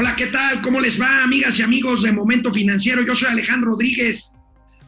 Hola, ¿qué tal? ¿Cómo les va, amigas y amigos de Momento Financiero? Yo soy Alejandro Rodríguez.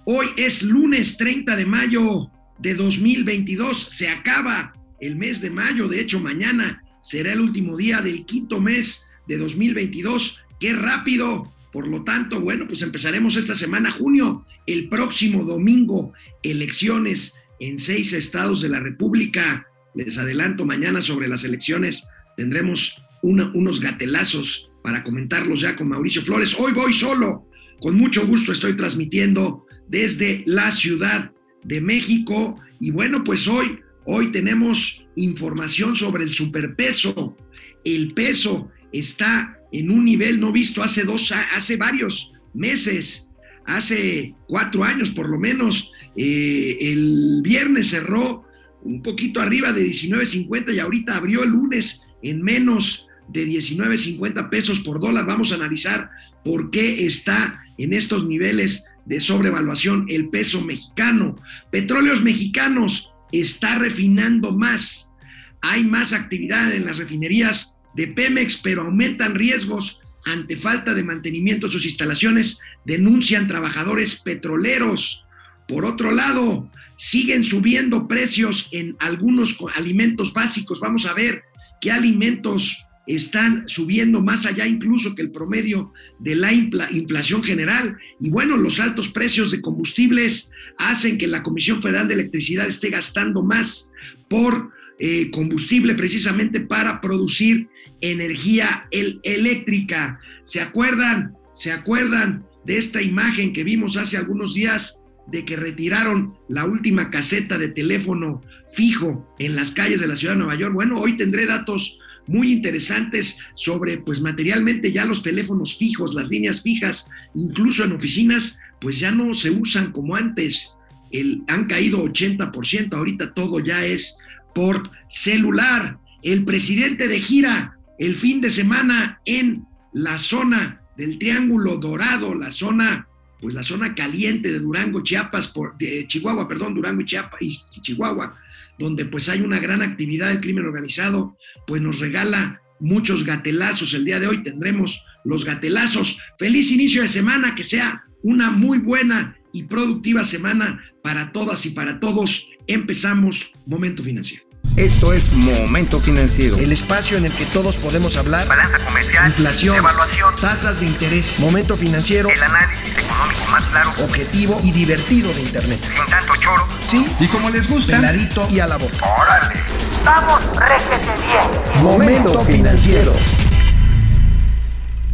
Hoy es lunes 30 de mayo de 2022. Se acaba el mes de mayo. De hecho, mañana será el último día del quinto mes de 2022. ¡Qué rápido! Por lo tanto, bueno, pues empezaremos esta semana, junio, el próximo domingo, elecciones en seis estados de la República. Les adelanto, mañana sobre las elecciones tendremos unos gatelazos para comentarlos ya con Mauricio Flores. Hoy voy solo, con mucho gusto estoy transmitiendo desde la Ciudad de México y bueno, pues hoy, hoy tenemos información sobre el superpeso. El peso está en un nivel no visto hace dos, hace varios meses, hace cuatro años por lo menos. Eh, el viernes cerró un poquito arriba de 19.50 y ahorita abrió el lunes en menos de 19.50 pesos por dólar. Vamos a analizar por qué está en estos niveles de sobrevaluación el peso mexicano. Petróleos mexicanos está refinando más. Hay más actividad en las refinerías de Pemex, pero aumentan riesgos ante falta de mantenimiento de sus instalaciones, denuncian trabajadores petroleros. Por otro lado, siguen subiendo precios en algunos alimentos básicos. Vamos a ver qué alimentos están subiendo más allá incluso que el promedio de la inflación general. Y bueno, los altos precios de combustibles hacen que la Comisión Federal de Electricidad esté gastando más por eh, combustible precisamente para producir energía eléctrica. ¿Se acuerdan? ¿Se acuerdan de esta imagen que vimos hace algunos días de que retiraron la última caseta de teléfono fijo en las calles de la ciudad de Nueva York? Bueno, hoy tendré datos muy interesantes sobre, pues materialmente ya los teléfonos fijos, las líneas fijas, incluso en oficinas, pues ya no se usan como antes. El, han caído 80%, ahorita todo ya es por celular. El presidente de gira el fin de semana en la zona del Triángulo Dorado, la zona, pues la zona caliente de Durango, Chiapas, por, de Chihuahua, perdón, Durango y Chiapas y Chihuahua, donde pues hay una gran actividad del crimen organizado, pues nos regala muchos gatelazos. El día de hoy tendremos los gatelazos. Feliz inicio de semana, que sea una muy buena y productiva semana para todas y para todos. Empezamos Momento Financiero. Esto es Momento Financiero. El espacio en el que todos podemos hablar. Balanza comercial. Inflación. Evaluación. Tasas de interés. Momento Financiero. El análisis económico más claro. Objetivo y divertido de Internet. Sin tanto choro. Sí. Y como les gusta. Peladito y a la boca. Órale. Vamos, réjete bien. Momento Financiero.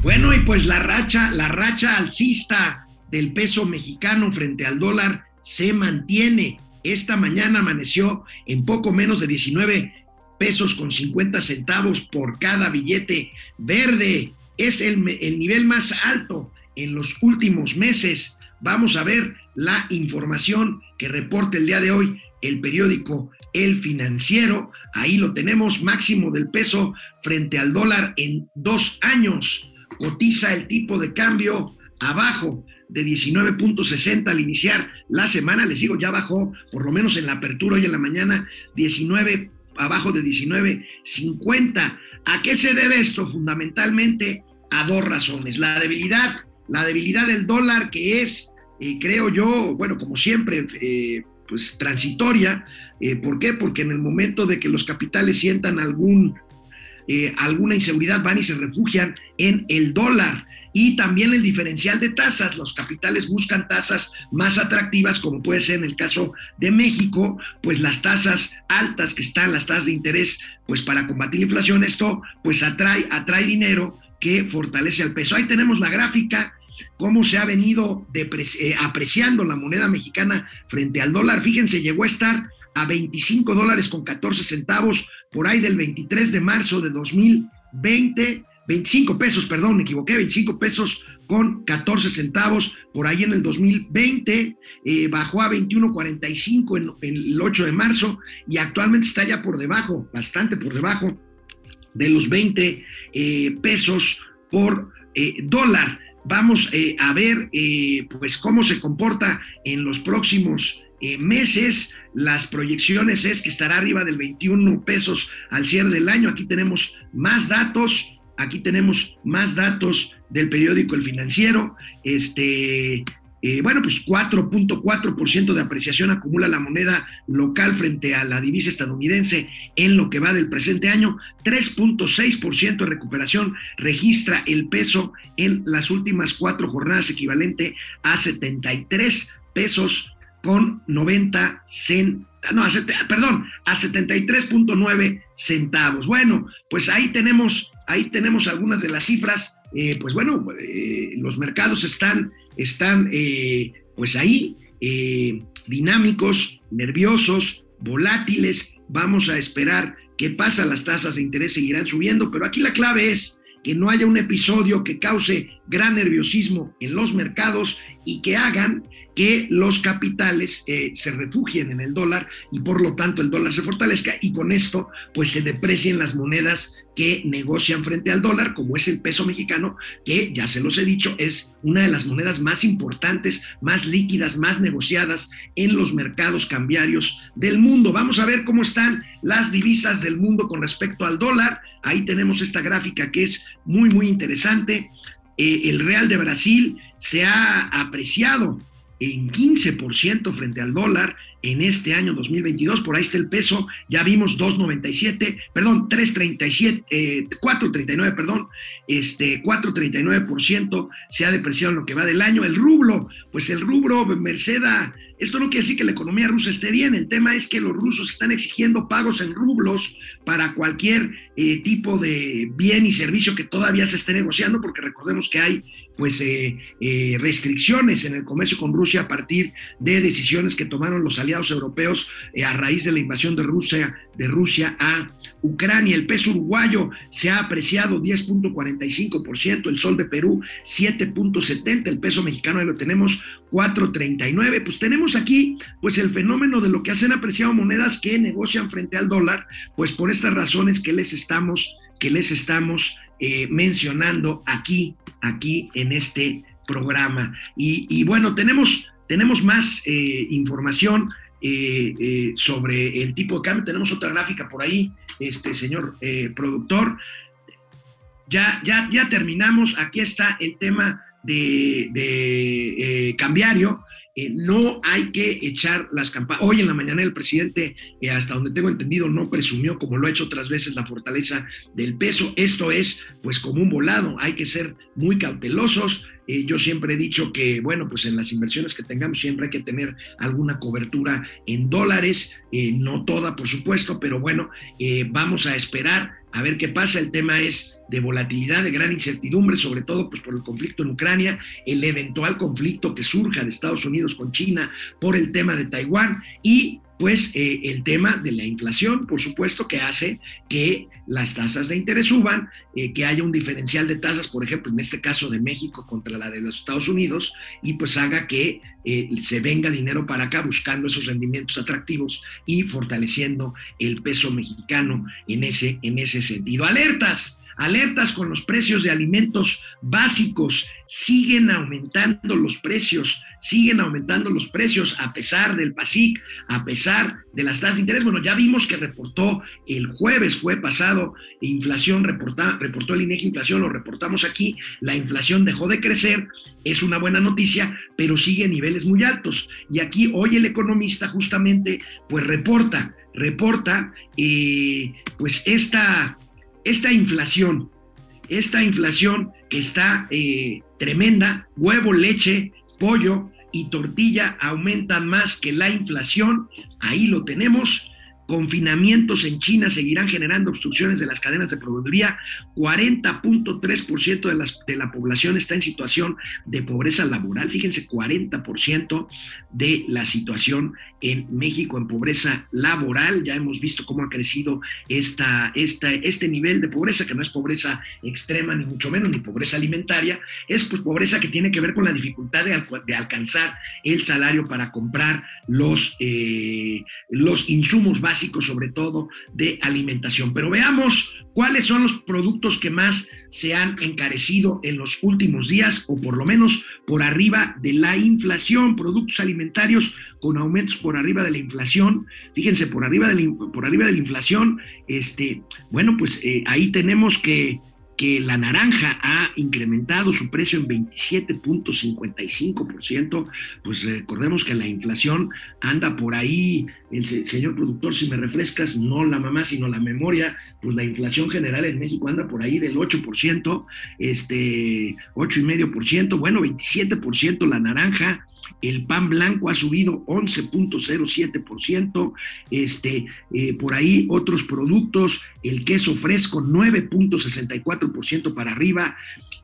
Bueno, y pues la racha, la racha alcista del peso mexicano frente al dólar se mantiene esta mañana amaneció en poco menos de 19 pesos con 50 centavos por cada billete verde. Es el, nivel más alto en los últimos meses. Vamos a ver la información que reporta el día de hoy el periódico El Financiero. Ahí lo tenemos, máximo del peso frente al dólar en dos años. Cotiza el tipo de cambio abajo de 19.60 al iniciar la semana, les digo, ya bajó, por lo menos en la apertura hoy en la mañana, 19 abajo de 19.50. ¿A qué se debe esto? Fundamentalmente a dos razones. La debilidad, la debilidad del dólar que es, eh, creo yo, bueno, como siempre, eh, pues transitoria. Eh, ¿Por qué? Porque en el momento de que los capitales sientan algún, alguna inseguridad van y se refugian en el dólar y también el diferencial de tasas. Los capitales buscan tasas más atractivas, como puede ser en el caso de México, pues las tasas altas que están, las tasas de interés, pues para combatir la inflación, esto pues atrae, atrae dinero que fortalece al peso. Ahí tenemos la gráfica cómo se ha venido eh, apreciando la moneda mexicana frente al dólar. Fíjense, llegó a estar a 25 dólares con 14 centavos por ahí del 23 de marzo de 2020 25 pesos, perdón, me equivoqué, 25 pesos con 14 centavos por ahí en el 2020, eh, bajó a 21.45 en, en, el 8 de marzo y actualmente está ya por debajo, bastante por debajo de los 20 eh, pesos por eh, dólar. Vamos a ver pues cómo se comporta en los próximos meses. Las proyecciones es que estará arriba del 21 pesos al cierre del año. Aquí tenemos más datos aquí tenemos más datos del periódico El Financiero. Este, eh, bueno, pues 4.4% de apreciación acumula la moneda local frente a la divisa estadounidense en lo que va del presente año. 3.6% de recuperación registra el peso en las últimas cuatro jornadas, equivalente a 73 pesos con 90 centavos. No, a, perdón, a 73.9 centavos. Bueno, pues ahí tenemos, ahí tenemos algunas de las cifras. Eh, pues bueno, eh, los mercados están, están eh, pues ahí dinámicos, nerviosos, volátiles. Vamos a esperar qué pasa. Las tasas de interés seguirán subiendo, pero aquí la clave es que no haya un episodio que cause gran nerviosismo en los mercados y que hagan que los capitales eh, se refugien en el dólar y por lo tanto el dólar se fortalezca y con esto pues se deprecien las monedas que negocian frente al dólar, como es el peso mexicano, que ya se los he dicho, es una de las monedas más importantes, más líquidas, más negociadas en los mercados cambiarios del mundo. Vamos a ver cómo están las divisas del mundo con respecto al dólar. Ahí tenemos esta gráfica que es muy, muy interesante. Eh, el real de Brasil se ha apreciado en 15% frente al dólar en este año 2022. Por ahí está el peso, ya vimos 2.97, perdón, 3.37, eh, 4.39, perdón, este 4.39% se ha depreciado en lo que va del año. El rublo, pues el rubro, Merceda, esto no quiere decir que la economía rusa esté bien, el tema es que los rusos están exigiendo pagos en rublos para cualquier eh, tipo de bien y servicio que todavía se esté negociando, porque recordemos que hay pues eh, eh, restricciones en el comercio con Rusia a partir de decisiones que tomaron los aliados europeos a raíz de la invasión de Rusia, de Rusia a Ucrania. El peso uruguayo se ha apreciado 10.45%, el sol de Perú 7.70, el peso mexicano ahí lo tenemos 4.39. Pues tenemos aquí pues el fenómeno de lo que hacen apreciado monedas que negocian frente al dólar, pues por estas razones que les estamos que les estamos eh, mencionando aquí, aquí en este programa. Y, bueno, tenemos, tenemos más eh, información eh, sobre el tipo de cambio. Tenemos otra gráfica por ahí, este señor productor. Ya, ya, ya terminamos. Aquí está el tema de, de cambiario. Eh, no hay que echar las campanas. Hoy en la mañana el presidente, eh, hasta donde tengo entendido, no presumió, como lo ha hecho otras veces, la fortaleza del peso. Esto es, pues, como un volado. Hay que ser muy cautelosos. Eh, yo siempre he dicho que, bueno, pues en las inversiones que tengamos siempre hay que tener alguna cobertura en dólares, no toda, por supuesto, pero bueno, vamos a esperar a ver qué pasa. El tema es de volatilidad, de gran incertidumbre, sobre todo pues, por el conflicto en Ucrania, el eventual conflicto que surja de Estados Unidos con China por el tema de Taiwán y pues eh, el tema de la inflación, por supuesto, que hace que las tasas de interés suban, eh, que haya un diferencial de tasas, por ejemplo, en este caso de México contra la de los Estados Unidos, y pues haga que eh, se venga dinero para acá buscando esos rendimientos atractivos y fortaleciendo el peso mexicano en ese, en ese sentido. Alertas alertas con los precios de alimentos básicos, siguen aumentando los precios, siguen aumentando los precios a pesar del PASIC, a pesar de las tasas de interés. Bueno, ya vimos que reportó el jueves, fue pasado, inflación, reportó el INEGI inflación, lo reportamos aquí, la inflación dejó de crecer, es una buena noticia, pero sigue a niveles muy altos. Y aquí hoy el economista justamente pues reporta, reporta eh, pues esta esta inflación, esta inflación que está eh, tremenda, huevo, leche, pollo y tortilla aumentan más que la inflación, ahí lo tenemos, Confinamientos en China seguirán generando obstrucciones de las cadenas de proveeduría. 40.3% de, de la población está en situación de pobreza laboral. Fíjense, 40% de la situación en México en pobreza laboral. Ya hemos visto cómo ha crecido esta, esta, este nivel de pobreza, que no es pobreza extrema, ni mucho menos, ni pobreza alimentaria. Es pues pobreza que tiene que ver con la dificultad de, alcanzar el salario para comprar los, eh, los insumos básicos sobre todo de alimentación. Pero veamos cuáles son los productos que más se han encarecido en los últimos días o por lo menos por arriba de la inflación, productos alimentarios con aumentos por arriba de la inflación. Fíjense, por arriba de la, por arriba de la inflación, este, bueno, pues eh, ahí tenemos que que la naranja ha incrementado su precio en 27.55%, pues recordemos que la inflación anda por ahí, el señor productor, si me refrescas, no la mamá, sino la memoria, pues la inflación general en México anda por ahí del 8%, este, 8,5%, bueno, 27% la naranja, el pan blanco ha subido 11.07%, este, eh, por ahí otros productos, el queso fresco 9.64% para arriba,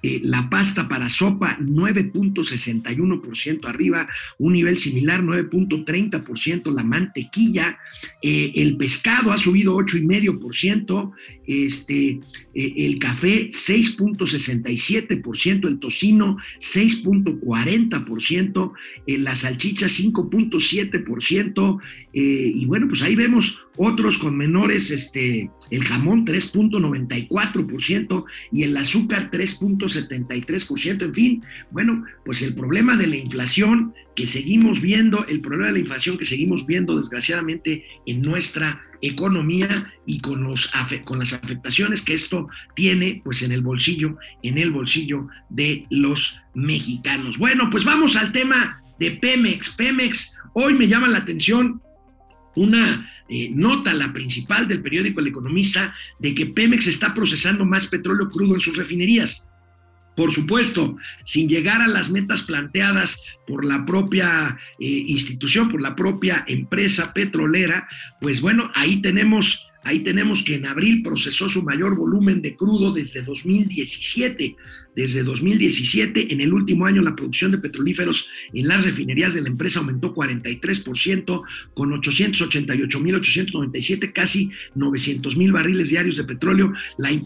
eh, la pasta para sopa 9.61% arriba, un nivel similar 9.30%, la mantequilla, eh, el pescado ha subido 8,5%, este, el café 6.67%, el tocino 6.40%, la salchicha 5.7%, eh, y bueno, pues ahí vemos otros con menores, este, el jamón 3.94% y el azúcar 3.73%, en fin, bueno, pues el problema de la inflación que seguimos viendo, el problema de la inflación que seguimos viendo desgraciadamente en nuestra economía y con, los, con las afectaciones que esto tiene pues en el bolsillo, en el bolsillo de los mexicanos. Bueno, pues vamos al tema de Pemex. Pemex, hoy me llama la atención una eh, nota, la principal del periódico El Economista, de que Pemex está procesando más petróleo crudo en sus refinerías. Por supuesto, sin llegar a las metas planteadas por la propia eh, institución, por la propia empresa petrolera, pues bueno, ahí tenemos Ahí tenemos que en abril procesó su mayor volumen de crudo desde 2017. Desde 2017, en el último año, la producción de petrolíferos en las refinerías de la empresa aumentó 43%, con 888.897, casi 900.000 barriles diarios de petróleo.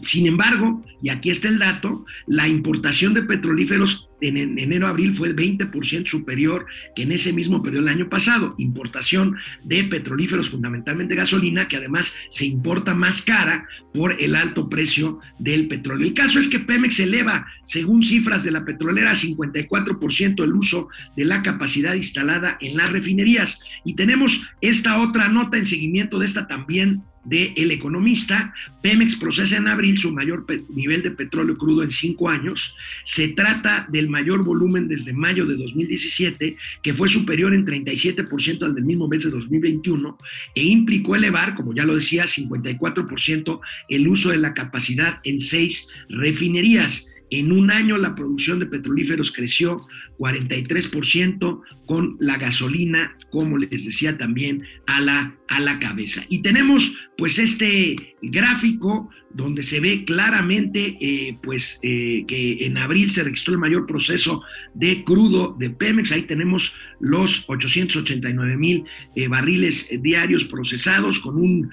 sin embargo, y aquí está el dato, la importación de petrolíferos en enero-abril fue 20% superior que en ese mismo periodo del año pasado. Importación de petrolíferos, fundamentalmente gasolina, que además se importa más cara por el alto precio del petróleo. El caso es que Pemex eleva, según cifras de la petrolera, a 54% el uso de la capacidad instalada en las refinerías. Y tenemos esta otra nota en seguimiento de esta también de El Economista, Pemex procesa en abril su mayor nivel de petróleo crudo en cinco años. Se trata del mayor volumen desde mayo de 2017, que fue superior en 37% al del mismo mes de 2021, e implicó elevar, como ya lo decía, 54% el uso de la capacidad en seis refinerías. En un año la producción de petrolíferos creció 43% con la gasolina, como les decía también, a la, a la cabeza. Y tenemos pues este gráfico donde se ve claramente eh, pues eh, que en abril se registró el mayor proceso de crudo de Pemex. Ahí tenemos los 889 mil eh, barriles diarios procesados con un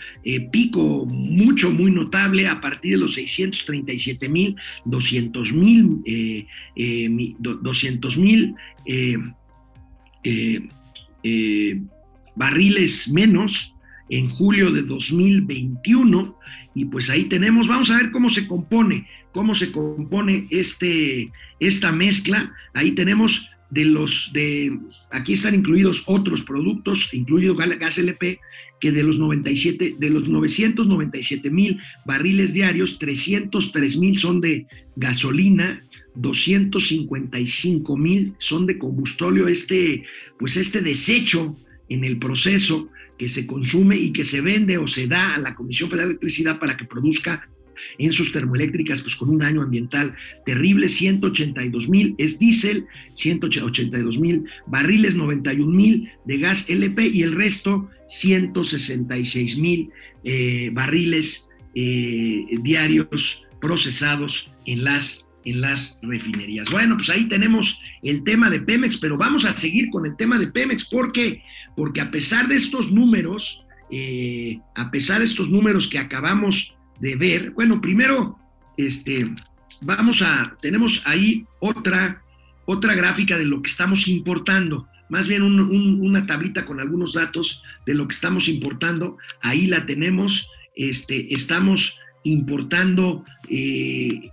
pico mucho, muy notable a partir de los 637 mil, 200 mil, 200 mil barriles menos en julio de 2021 y pues ahí tenemos, vamos a ver cómo se compone, cómo se compone este, esta mezcla, ahí tenemos de los de aquí están incluidos otros productos, incluido gas LP, que de los 97 de los 997 mil barriles diarios, 303 mil son de gasolina, 255 mil son de combustóleo, este, pues este desecho en el proceso que se consume y que se vende o se da a la Comisión Federal de Electricidad para que produzca en sus termoeléctricas, pues con un daño ambiental terrible, 182 mil es diésel, 182 mil barriles, 91 mil de gas LP y el resto 166 mil eh, barriles eh, diarios procesados en las en las refinerías. Bueno, pues ahí tenemos el tema de Pemex, pero vamos a seguir con el tema de Pemex. ¿Por qué? Porque a pesar de estos números, eh, a pesar de estos números que acabamos de ver, bueno, primero, este, vamos a, tenemos ahí otra, otra gráfica de lo que estamos importando, más bien una tablita con algunos datos de lo que estamos importando, ahí la tenemos, este, estamos importando, eh,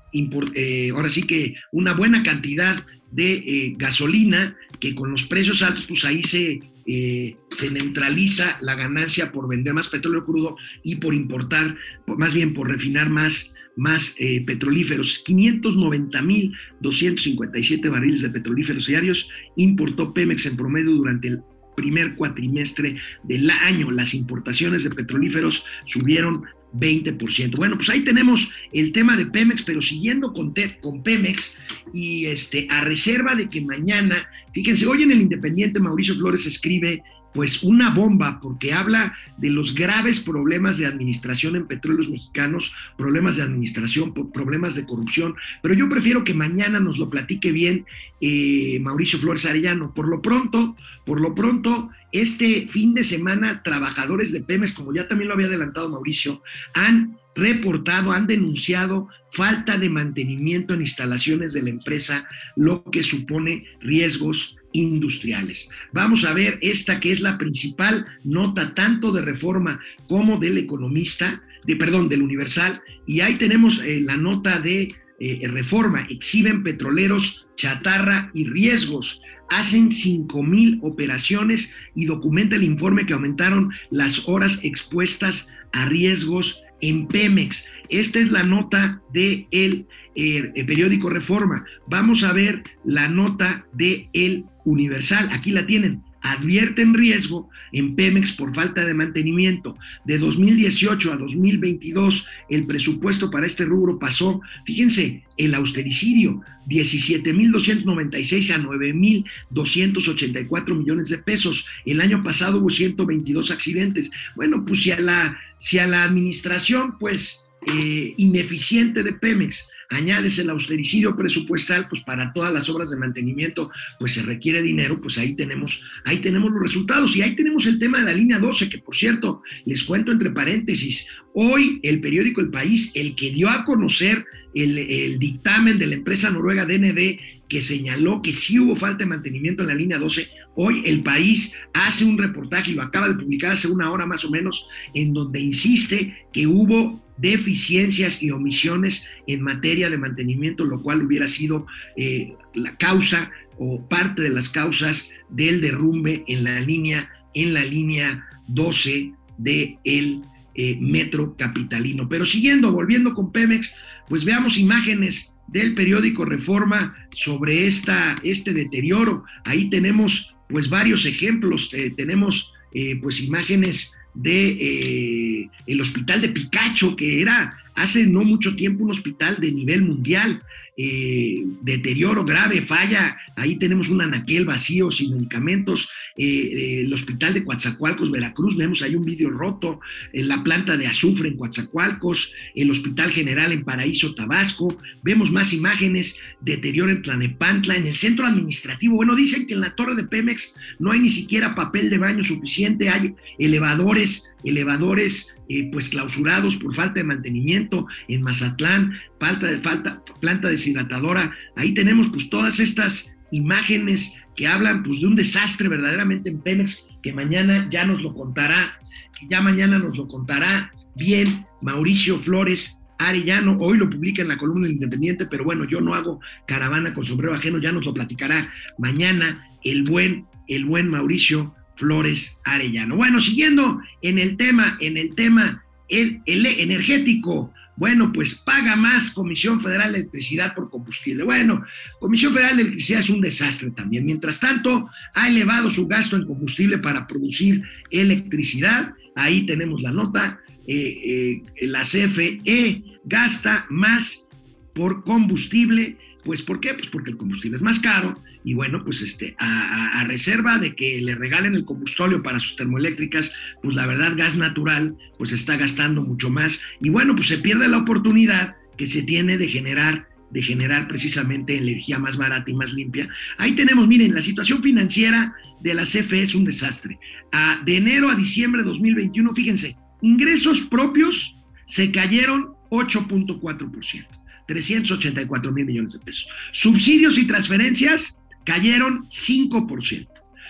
eh, ahora sí que una buena cantidad de eh, gasolina, que con los precios altos, pues ahí se eh, se neutraliza la ganancia por vender más petróleo crudo y por importar, más bien por refinar más, más eh, petrolíferos. 590.257 barriles de petrolíferos diarios importó Pemex en promedio durante el primer cuatrimestre del año. Las importaciones de petrolíferos subieron 20%. Bueno, pues ahí tenemos el tema de Pemex, pero siguiendo con, con Pemex y este, a reserva de que mañana, fíjense, hoy en el Independiente Mauricio Flores escribe pues una bomba porque habla de los graves problemas de administración en petróleos mexicanos, problemas de administración, problemas de corrupción, pero yo prefiero que mañana nos lo platique bien eh, Mauricio Flores Arellano. Por lo pronto, por lo pronto, este fin de semana, trabajadores de Pemex, como ya también lo había adelantado Mauricio, han reportado, han denunciado falta de mantenimiento en instalaciones de la empresa, lo que supone riesgos industriales. Vamos a ver esta que es la principal nota tanto de reforma como del economista, de perdón, del universal, y ahí tenemos eh, la nota de eh, reforma, exhiben petroleros, chatarra y riesgos. Hacen 5 mil operaciones y documenta el informe que aumentaron las horas expuestas a riesgos en Pemex. Esta es la nota del de eh, el periódico Reforma. Vamos a ver la nota de El Universal. Aquí la tienen. Advierten riesgo en Pemex por falta de mantenimiento. De 2018 a 2022, el presupuesto para este rubro pasó, fíjense, el austericidio, 17.296 a 9.284 millones de pesos. El año pasado hubo 122 accidentes. Bueno, pues si a la, si a la administración, pues, eh, ineficiente de Pemex añades el austericidio presupuestal, pues para todas las obras de mantenimiento, pues se requiere dinero, pues ahí tenemos, ahí tenemos los resultados. Y ahí tenemos el tema de la línea 12, que por cierto, les cuento entre paréntesis, hoy el periódico El País, el que dio a conocer el, el dictamen de la empresa noruega DND, que señaló que sí hubo falta de mantenimiento en la línea 12, hoy el país hace un reportaje y lo acaba de publicar hace una hora más o menos, en donde insiste que hubo deficiencias y omisiones en materia de mantenimiento, lo cual hubiera sido eh, la causa o parte de las causas del derrumbe en la línea, en la línea 12 del el eh, metro capitalino. Pero siguiendo, volviendo con Pemex, pues veamos imágenes del periódico Reforma sobre esta, este deterioro. Ahí tenemos pues varios ejemplos, eh, tenemos pues imágenes de eh, el hospital de Picacho, que era hace no mucho tiempo un hospital de nivel mundial, eh, deterioro grave, falla, ahí tenemos un anaquel vacío sin medicamentos, eh, el hospital de Coatzacoalcos, Veracruz, vemos ahí un vidrio roto, la planta de azufre en Coatzacoalcos, el hospital general en Paraíso, Tabasco, vemos más imágenes, deterioro en Tlanepantla, en el centro administrativo, bueno, dicen que en la torre de Pemex no hay ni siquiera papel de baño suficiente, hay elevadores, elevadores eh, pues clausurados por falta de mantenimiento en Mazatlán, falta de falta, planta deshidratadora. Ahí tenemos pues todas estas imágenes que hablan pues de un desastre verdaderamente en Pemex que mañana ya nos lo contará, ya mañana nos lo contará bien Mauricio Flores Arellano, hoy lo publica en la columna Independiente, pero bueno, yo no hago caravana con sombrero ajeno, ya nos lo platicará mañana el buen, el buen Mauricio Flores Arellano. Bueno, siguiendo en el tema, en el tema el, energético, bueno, pues paga más Comisión Federal de Electricidad por combustible. Bueno, Comisión Federal de Electricidad es un desastre también. Mientras tanto, ha elevado su gasto en combustible para producir electricidad. Ahí tenemos la nota. Eh, eh, la CFE gasta más por combustible pues ¿por qué? Pues porque el combustible es más caro y bueno, pues este, a, reserva de que le regalen el combustorio para sus termoeléctricas, pues la verdad gas natural pues está gastando mucho más y bueno, pues se pierde la oportunidad que se tiene de generar de generar precisamente energía más barata y más limpia. Ahí tenemos, miren, la situación financiera de la CFE es un desastre. de enero a diciembre de 2021, fíjense, ingresos propios se cayeron 8.4%. 384 mil millones de pesos. Subsidios y transferencias cayeron 5%.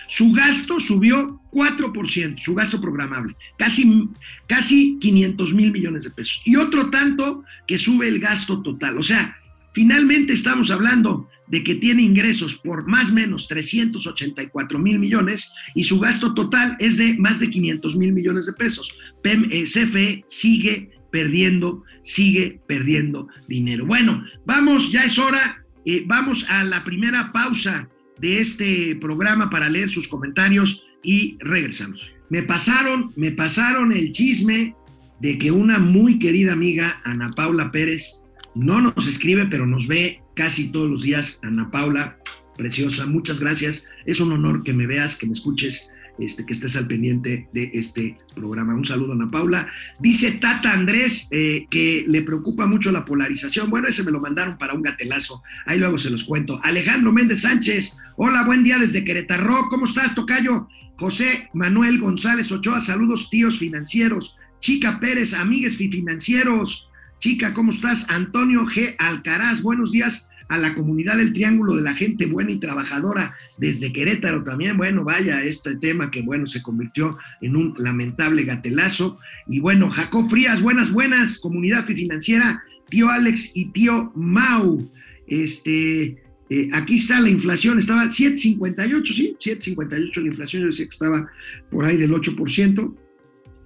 Su gasto subió 4%, su gasto programable, casi, casi 500 mil millones de pesos. Y otro tanto que sube el gasto total. O sea, finalmente estamos hablando de que tiene ingresos por más o menos 384 mil millones y su gasto total es de más de 500 mil millones de pesos. Eh, CFE sigue perdiendo, sigue perdiendo dinero. Bueno, vamos, ya es hora, eh, vamos a la primera pausa de este programa para leer sus comentarios y regresamos. Me pasaron, me pasaron el chisme de que una muy querida amiga, Ana Paula Pérez, no nos escribe, pero nos ve casi todos los días. Ana Paula, preciosa, muchas gracias. Es un honor que me veas, que me escuches, este, que estés al pendiente de este programa. Un saludo, Ana Paula. Dice Tata Andrés eh, que le preocupa mucho la polarización. Bueno, ese me lo mandaron para un gatelazo. Ahí luego se los cuento. Alejandro Méndez Sánchez. Hola, buen día desde Querétaro. ¿Cómo estás, Tocayo? José Manuel González Ochoa. Saludos, tíos financieros. Chica Pérez, amigues financieros. Chica, ¿cómo estás? Antonio G. Alcaraz, buenos días a la comunidad del Triángulo de la Gente Buena y Trabajadora desde Querétaro también. Bueno, vaya, este tema que, bueno, se convirtió en un lamentable gatelazo. Y bueno, Jacob Frías, buenas, buenas, comunidad financiera, tío Alex y tío Mau. Este, eh, aquí está la inflación, estaba 7.58, sí, 7.58 la inflación, yo decía que estaba por ahí del 8%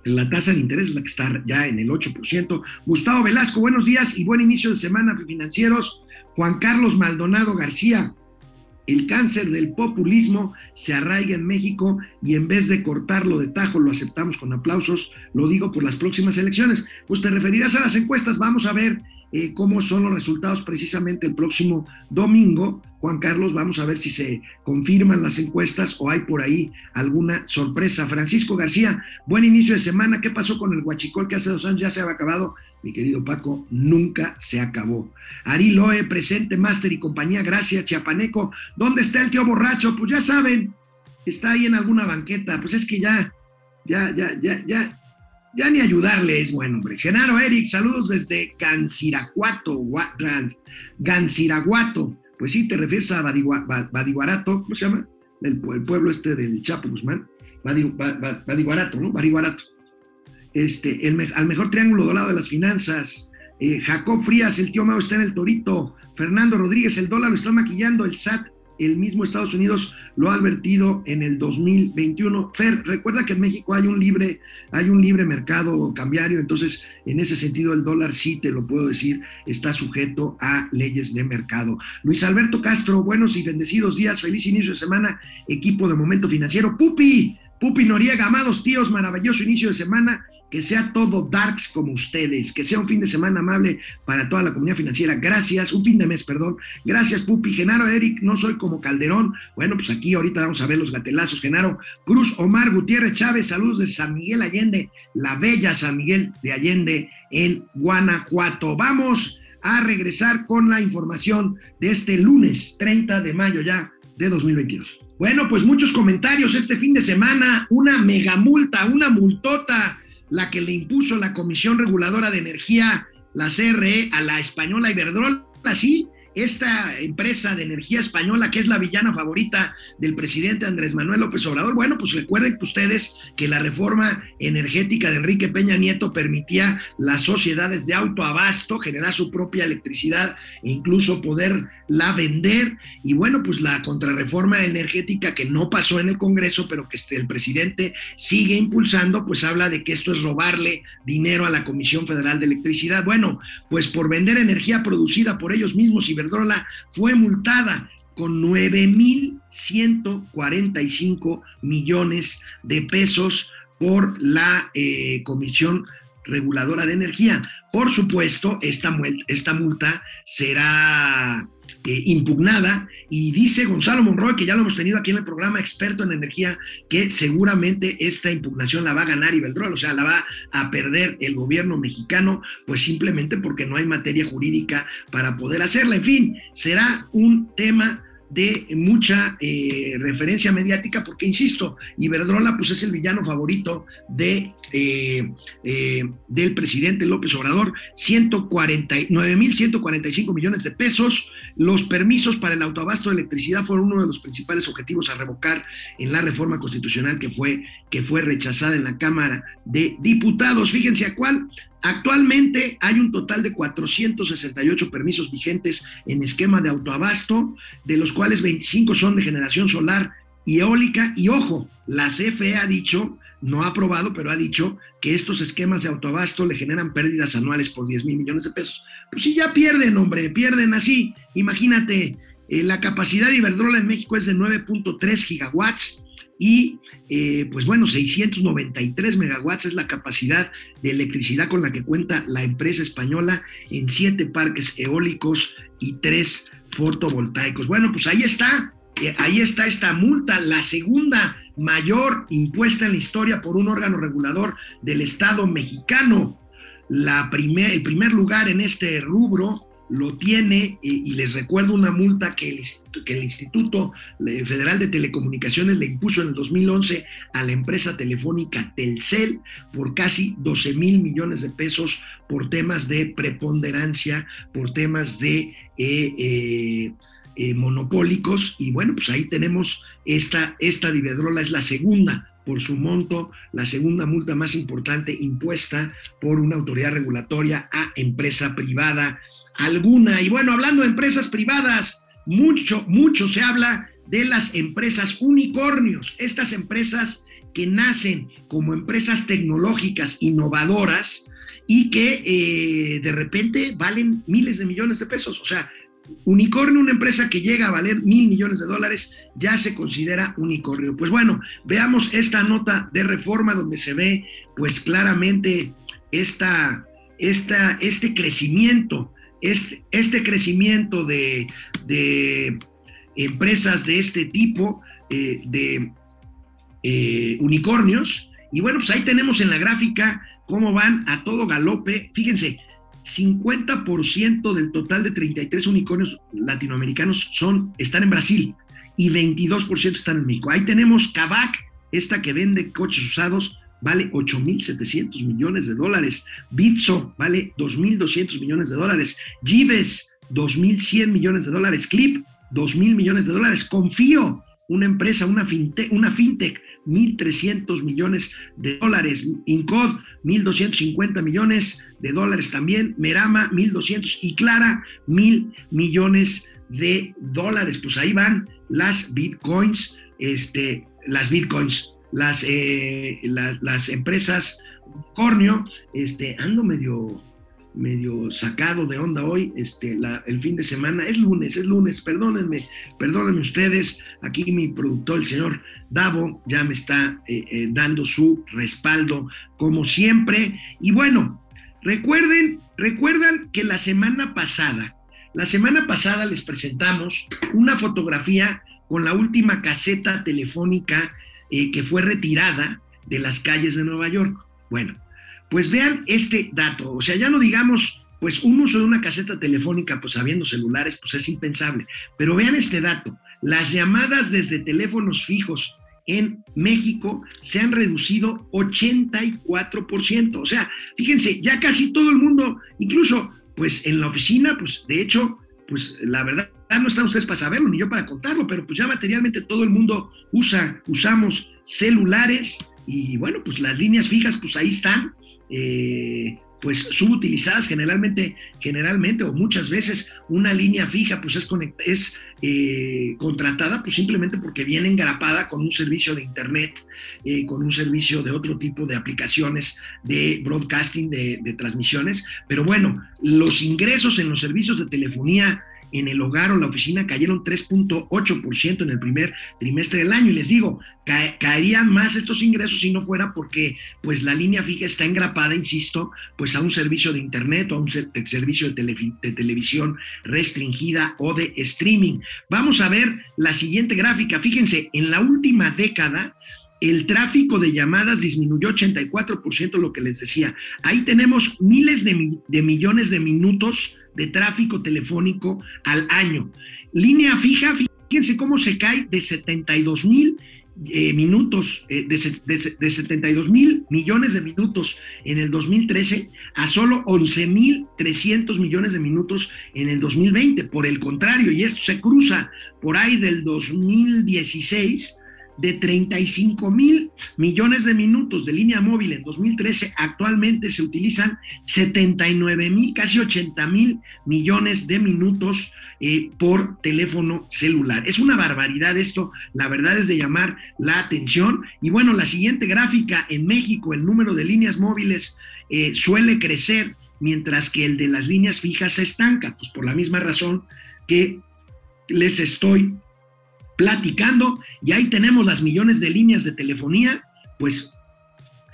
la tasa de interés es la que está ya en el 8%. Gustavo Velasco, buenos días y buen inicio de semana financieros. Juan Carlos Maldonado García, el cáncer del populismo se arraiga en México y en vez de cortarlo de tajo lo aceptamos con aplausos, lo digo por las próximas elecciones. Pues te referirás a las encuestas, vamos a ver eh, cómo son los resultados precisamente el próximo domingo. Juan Carlos, vamos a ver si se confirman las encuestas o hay por ahí alguna sorpresa. Francisco García, buen inicio de semana. ¿Qué pasó con el Huachicol que hace dos años ya se había acabado? Mi querido Paco, nunca se acabó. Ari Loe, presente, máster y compañía, gracias. Chiapaneco, ¿dónde está el tío borracho? Pues ya saben, está ahí en alguna banqueta. Pues es que ya, ya, ya, ya, ya, ya ni ayudarle es bueno, hombre. Genaro Eric, saludos desde Gansiraguato, Gansiraguato. Pues sí, te refieres a Badiguarato, ¿cómo se llama? El, pueblo este del Chapo Guzmán. Badiguarato, ¿no? Badiguarato. Este, el, al mejor triángulo dorado de las finanzas. Eh, Jacob Frías, el tío Mao está en el Torito. Fernando Rodríguez, el dólar lo está maquillando. El SAT el mismo Estados Unidos lo ha advertido en el 2021. Fer, recuerda que en México hay un libre, hay un libre mercado cambiario, entonces en ese sentido el dólar sí te lo puedo decir, está sujeto a leyes de mercado. Luis Alberto Castro, buenos y bendecidos días, feliz inicio de semana, equipo de momento financiero. Pupi, Pupi Noriega, amados tíos, maravilloso inicio de semana que sea todo darks como ustedes, que sea un fin de semana amable para toda la comunidad financiera. Gracias, un fin de mes, perdón. Gracias, Pupi. Genaro, Eric, no soy como Calderón. Bueno, pues aquí ahorita vamos a ver los gatelazos. Genaro, Cruz, Omar, Gutiérrez, Chávez, saludos de San Miguel Allende, la bella San Miguel de Allende en Guanajuato. Vamos a regresar con la información de este lunes 30 de mayo ya de 2022. Bueno, pues muchos comentarios este fin de semana, una mega multa, una multota la que le impuso la Comisión Reguladora de Energía, la CRE, a la española Iberdrola, sí, esta empresa de energía española, que es la villana favorita del presidente Andrés Manuel López Obrador, bueno, pues recuerden ustedes que la reforma energética de Enrique Peña Nieto permitía las sociedades de autoabasto generar su propia electricidad e incluso poderla vender. Y bueno, pues la contrarreforma energética que no pasó en el Congreso, pero que este, el presidente sigue impulsando, pues habla de que esto es robarle dinero a la Comisión Federal de Electricidad. Bueno, pues por vender energía producida por ellos mismos Iberdrola fue multada con 9.145 millones de pesos por la eh, Comisión Reguladora de Energía. Por supuesto, esta, esta multa será eh, impugnada y dice Gonzalo Monroy, que ya lo hemos tenido aquí en el programa experto en energía, que seguramente esta impugnación la va a ganar Iberdrola, o sea, la va a perder el gobierno mexicano, pues simplemente porque no hay materia jurídica para poder hacerla. En fin, será un tema de mucha eh, referencia mediática, porque insisto, Iberdrola pues es el villano favorito de, eh, eh, del presidente López Obrador, 149.145 millones de pesos. Los permisos para el autoabasto de electricidad fueron uno de los principales objetivos a revocar en la reforma constitucional que fue, que fue rechazada en la Cámara de Diputados. Fíjense a cuál, Actualmente hay un total de 468 permisos vigentes en esquema de autoabasto, de los cuales 25 son de generación solar y eólica. Y ojo, la CFE ha dicho, no ha aprobado, pero ha dicho que estos esquemas de autoabasto le generan pérdidas anuales por 10 mil millones de pesos. Pues si ya pierden, hombre, pierden así. Imagínate, eh, la capacidad de Iberdrola en México es de 9.3 gigawatts y eh, pues bueno, 693 megawatts es la capacidad de electricidad con la que cuenta la empresa española en siete parques eólicos y tres fotovoltaicos. Bueno, pues ahí está, eh, ahí está esta multa, la segunda mayor impuesta en la historia por un órgano regulador del Estado mexicano. La primer, el primer lugar en este rubro lo tiene, y les recuerdo una multa que el, que el, Instituto Federal de Telecomunicaciones le impuso en el 2011 a la empresa telefónica Telcel por casi 12 mil millones de pesos por temas de preponderancia, por temas de... Eh, eh, eh, monopólicos. Y bueno, pues ahí tenemos esta, esta Divedrola es la segunda por su monto, la segunda multa más importante impuesta por una autoridad regulatoria a empresa privada alguna. Y bueno, hablando de empresas privadas, mucho, mucho se habla de las empresas unicornios, estas empresas que nacen como empresas tecnológicas innovadoras y que eh, de repente valen miles de millones de pesos. O sea, unicornio, una empresa que llega a valer mil millones de dólares, ya se considera unicornio. Pues bueno, veamos esta nota de reforma donde se ve pues claramente esta, esta, este crecimiento este, este crecimiento de, empresas de este tipo, eh, de eh, unicornios. Y bueno, pues ahí tenemos en la gráfica cómo van a todo galope. Fíjense, 50% del total de 33 unicornios latinoamericanos son, están en Brasil y 22% están en México. Ahí tenemos Kavak, esta que vende coches usados, vale 8.700 millones de dólares. Bitso vale 2.200 millones de dólares. Gives, 2.100 millones de dólares. Clip, 2.000 millones de dólares. Confío, una empresa, una fintech, una fintech 1.300 millones de dólares. Incod, 1.250 millones de dólares también. Merama, 1.200. Y Clara, 1.000 millones de dólares. Pues ahí van las bitcoins, este, las bitcoins las, eh, las empresas Cornio, este, ando medio, medio sacado de onda hoy, este, el fin de semana, es lunes, es lunes, perdónenme, perdónenme ustedes, aquí mi productor, el señor Davo, ya me está eh, eh, dando su respaldo, como siempre, y bueno, recuerden, recuerdan que la semana pasada, la semana pasada les presentamos una fotografía con la última caseta telefónica que fue retirada de las calles de Nueva York. Bueno, pues vean este dato, o sea, ya no digamos, pues un uso de una caseta telefónica, pues habiendo celulares, pues es impensable, pero vean este dato, las llamadas desde teléfonos fijos en México se han reducido 84%, o sea, fíjense, ya casi todo el mundo, incluso pues en la oficina, pues de hecho, pues la verdad no están ustedes para saberlo, ni yo para contarlo, pero pues ya materialmente todo el mundo usa, usamos celulares y bueno, pues las líneas fijas, pues ahí están, eh, pues subutilizadas generalmente, generalmente o muchas veces una línea fija pues es, es eh, contratada pues simplemente porque viene engrapada con un servicio de internet, eh, con un servicio de otro tipo de aplicaciones de broadcasting, de, de transmisiones, pero bueno, los ingresos en los servicios de telefonía en el hogar o la oficina cayeron 3.8% en el primer trimestre del año. Y les digo, caerían más estos ingresos si no fuera porque pues la línea fija está engrapada, insisto, pues a un servicio de internet o a un servicio de, de televisión restringida o de streaming. Vamos a ver la siguiente gráfica. Fíjense, en la última década, el tráfico de llamadas disminuyó 84%, lo que les decía. Ahí tenemos miles de, millones de minutos de tráfico telefónico al año. Línea fija, fíjense cómo se cae de 72 mil eh, minutos, eh, de, de, 72 mil millones de minutos en el 2013 a solo 11 mil 300 millones de minutos en el 2020. Por el contrario, y esto se cruza por ahí del 2016 de 35 mil millones de minutos de línea móvil en 2013, actualmente se utilizan 79 mil, casi 80 mil millones de minutos eh, por teléfono celular. Es una barbaridad esto, la verdad es de llamar la atención. Y bueno, la siguiente gráfica, en México el número de líneas móviles eh, suele crecer mientras que el de las líneas fijas se estanca, pues por la misma razón que les estoy platicando. Y ahí tenemos las millones de líneas de telefonía, pues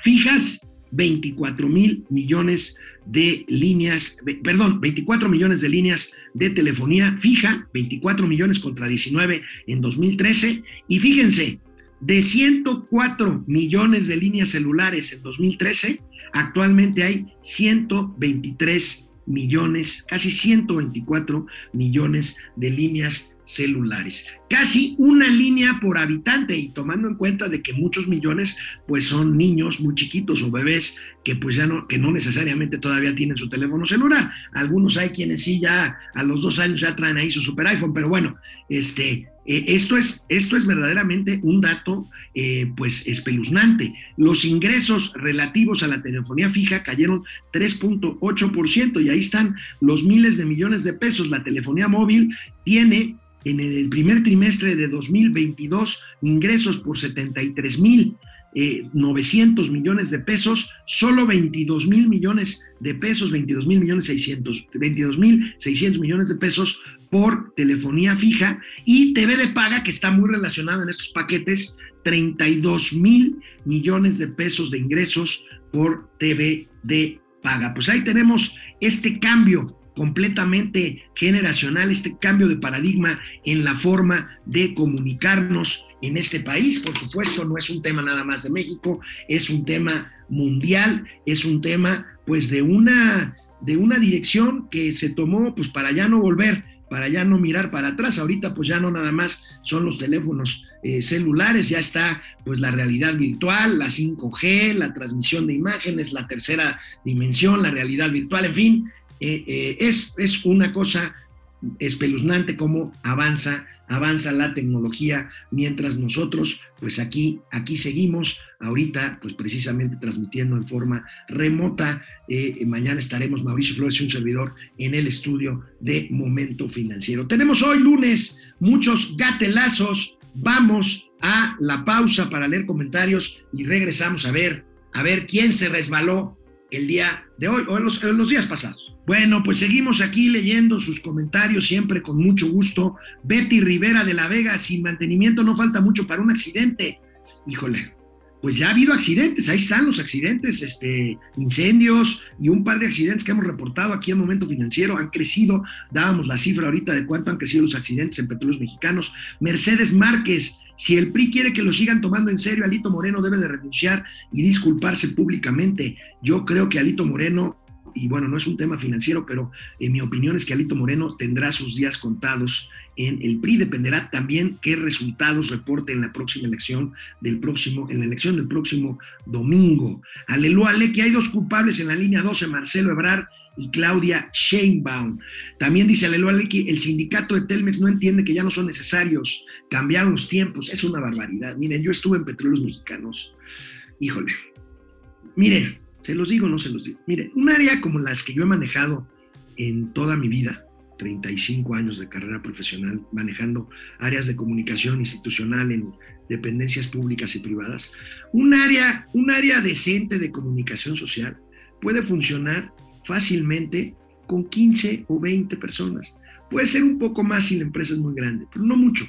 fijas, 24 mil millones de líneas, perdón, 24 millones de líneas de telefonía fija, 24 millones contra 19 en 2013. Y fíjense, de 104 millones de líneas celulares en 2013, actualmente hay 123 millones, casi 124 millones de líneas celulares. Casi una línea por habitante y tomando en cuenta de que muchos millones pues son niños muy chiquitos o bebés que pues ya no, que no necesariamente todavía tienen su teléfono celular. Algunos hay quienes sí ya a los dos años ya traen ahí su super iPhone, pero bueno, este, eh, esto, es, esto es verdaderamente un dato eh, pues espeluznante. Los ingresos relativos a la telefonía fija cayeron 3.8% y ahí están los miles de millones de pesos. La telefonía móvil tiene en el primer trimestre de 2022 ingresos por 73 mil 900 eh, millones de pesos, solo 22 mil millones de pesos, 22 mil millones 600, 22 mil 600 millones de pesos por telefonía fija y TV de paga, que está muy relacionado en estos paquetes, 32 mil millones de pesos de ingresos por TV de paga. Pues ahí tenemos este cambio completamente generacional, este cambio de paradigma en la forma de comunicarnos en este país. Por supuesto, no es un tema nada más de México, es un tema mundial, es un tema pues de una, de una dirección que se tomó pues para ya no volver para ya no mirar para atrás. Ahorita pues ya no nada más son los teléfonos eh, celulares, ya está pues la realidad virtual, la 5G, la transmisión de imágenes, la tercera dimensión, la realidad virtual, en fin, eh, eh, es, es una cosa espeluznante cómo avanza, avanza la tecnología mientras nosotros, pues aquí, aquí seguimos, ahorita, pues precisamente transmitiendo en forma remota. Eh, mañana estaremos Mauricio Flores y un servidor en el estudio de Momento Financiero. Tenemos hoy lunes muchos gatelazos. Vamos a la pausa para leer comentarios y regresamos a ver, a ver quién se resbaló el día de hoy o en los días pasados. Bueno, pues seguimos aquí leyendo sus comentarios siempre con mucho gusto. Betty Rivera de la Vega, sin mantenimiento no falta mucho para un accidente. Híjole, pues ya ha habido accidentes, ahí están los accidentes, este, incendios y un par de accidentes que hemos reportado aquí en Momento Financiero, han crecido, dábamos la cifra ahorita de cuánto han crecido los accidentes en petróleos mexicanos. Mercedes Márquez, si el PRI quiere que lo sigan tomando en serio, Alito Moreno debe de renunciar y disculparse públicamente. Yo creo que Alito Moreno y bueno, no es un tema financiero, pero en mi opinión es que Alito Moreno tendrá sus días contados en el PRI. Dependerá también qué resultados reporte en la próxima elección del próximo, en la elección del próximo domingo. Aleluya, Ale, que hay dos culpables en la línea 12, Marcelo Ebrard y Claudia Sheinbaum. También dice Aleluya que el sindicato de Telmex no entiende que ya no son necesarios, cambiaron los tiempos, es una barbaridad. Miren, yo estuve en Petróleos Mexicanos, híjole, miren, se los digo, no se los digo. Mire, un área como las que yo he manejado en toda mi vida, 35 años de carrera profesional, manejando áreas de comunicación institucional en dependencias públicas y privadas, un área, un área decente de comunicación social puede funcionar fácilmente con 15 o 20 personas. Puede ser un poco más si la empresa es muy grande, pero no mucho.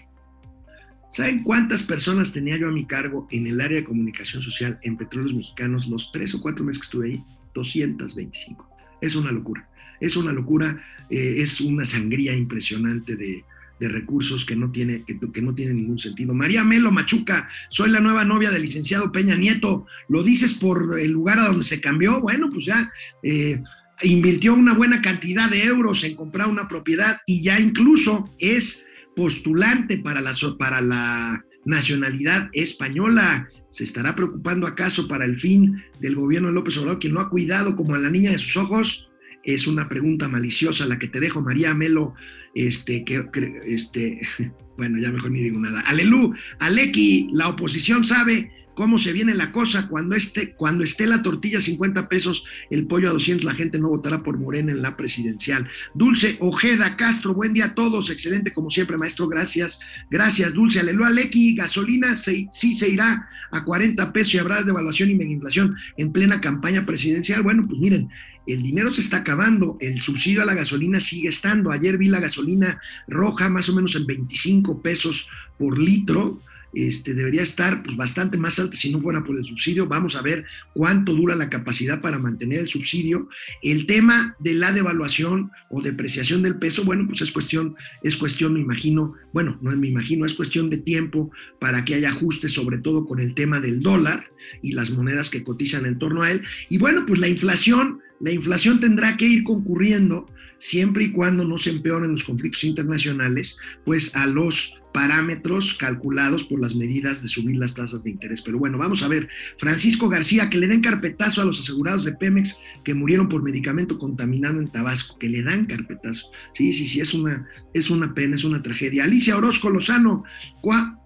¿Saben cuántas personas tenía yo a mi cargo en el área de comunicación social en Petróleos Mexicanos los tres o cuatro meses que estuve ahí? 225. Es una locura. Es una locura, eh, es una sangría impresionante de, recursos que no, tiene, que, no tiene ningún sentido. María Melo Machuca, soy la nueva novia del licenciado Peña Nieto. ¿Lo dices por el lugar a donde se cambió? Bueno, pues ya eh, invirtió una buena cantidad de euros en comprar una propiedad y ya incluso es postulante para la, para la nacionalidad española. ¿Se estará preocupando acaso para el fin del gobierno de López Obrador, que no ha cuidado como a la niña de sus ojos? es una pregunta maliciosa la que te dejo, María Melo, este, que, este, bueno, ya mejor ni digo nada. Alelu, Aleki, la oposición sabe cómo se viene la cosa cuando esté, cuando esté la tortilla a 50 pesos, el pollo a 200, la gente no votará por Morena en la presidencial. Dulce Ojeda Castro, buen día a todos, excelente como siempre, maestro, gracias, gracias, Dulce, aleluya, Aleki, gasolina sí se irá a 40 pesos y habrá devaluación y mega inflación en plena campaña presidencial. Bueno, pues miren, el dinero se está acabando, el subsidio a la gasolina sigue estando. Ayer vi la gasolina roja más o menos en 25 pesos por litro. Este, debería estar pues, bastante más alta si no fuera por el subsidio. Vamos a ver cuánto dura la capacidad para mantener el subsidio. El tema de la devaluación o depreciación del peso, bueno, pues es cuestión, es cuestión, me imagino, bueno, no me imagino, es cuestión de tiempo para que haya ajustes, sobre todo con el tema del dólar y las monedas que cotizan en torno a él. Y bueno, pues la inflación, la inflación tendrá que ir concurriendo siempre y cuando no se empeoren los conflictos internacionales, pues a los parámetros calculados por las medidas de subir las tasas de interés. Pero bueno, vamos a ver. Francisco García, que le den carpetazo a los asegurados de Pemex que murieron por medicamento contaminado en Tabasco, que le dan carpetazo. Sí, sí, sí, es una, es una pena, es una tragedia. Alicia Orozco Lozano,